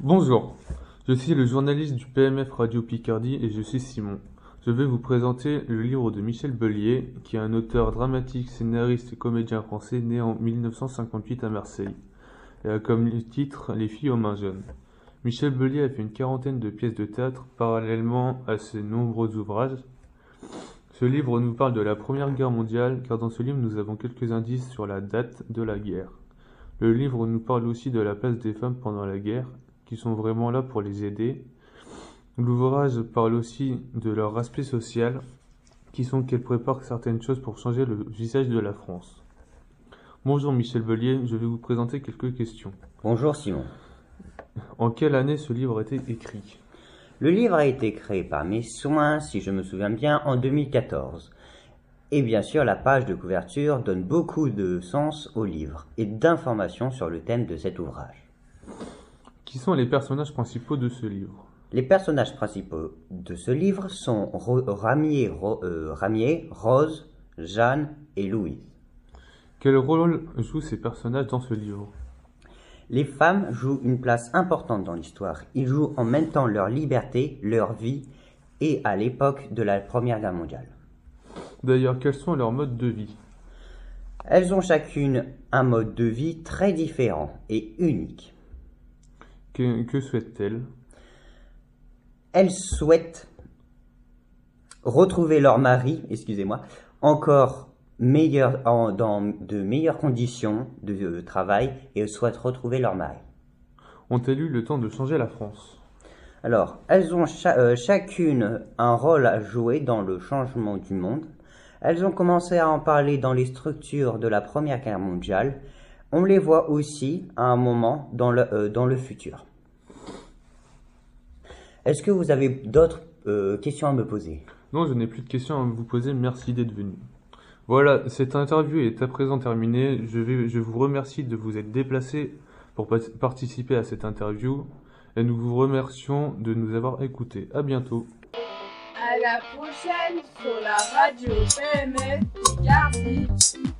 Bonjour, je suis le journaliste du PMF Radio Picardie et je suis Simon. Je vais vous présenter le livre de Michel Bellier, qui est un auteur dramatique, scénariste et comédien français né en 1958 à Marseille. Et a comme titre Les filles aux mains jeunes. Michel Bellier a fait une quarantaine de pièces de théâtre parallèlement à ses nombreux ouvrages ce livre nous parle de la Première Guerre mondiale, car dans ce livre nous avons quelques indices sur la date de la guerre. Le livre nous parle aussi de la place des femmes pendant la guerre, qui sont vraiment là pour les aider. L'ouvrage parle aussi de leur aspect social, qui sont qu'elles préparent certaines choses pour changer le visage de la France. Bonjour Michel Bellier, je vais vous présenter quelques questions. Bonjour Simon. En quelle année ce livre a été écrit? Le livre a été créé par mes soins, si je me souviens bien, en 2014. Et bien sûr, la page de couverture donne beaucoup de sens au livre et d'informations sur le thème de cet ouvrage. Qui sont les personnages principaux de ce livre? Les personnages principaux de ce livre sont Ro- Ramier, Ro- euh, Ramier, Rose, Jeanne et Louise. Quel rôle jouent ces personnages dans ce livre? Les femmes jouent une place importante dans l'histoire. Ils jouent en même temps leur liberté, leur vie et à l'époque de la Première Guerre mondiale. D'ailleurs, quels sont leurs modes de vie? Elles ont chacune un mode de vie très différent et unique. Que, que souhaitent-elles? Elles souhaitent retrouver leur mari, excusez-moi, encore meilleur, en- dans de meilleures conditions de, travail et souhaitent retrouver leur mari. Ont-elles eu le temps de changer la France? Alors, elles ont cha- euh, chacune un rôle à jouer dans le changement du monde. Elles ont commencé à en parler dans les structures de la Première Guerre mondiale. On les voit aussi à un moment dans le, euh, dans le futur. Est-ce que vous avez d'autres euh, questions à me poser? Non, je n'ai plus de questions à vous poser, merci d'être venu. Voilà, cette interview est à présent terminée. Je, vous remercie de vous être déplacé pour pa- participer à cette interview et nous vous remercions de nous avoir écoutés. À bientôt. À la prochaine sur la radio PMF Picardie.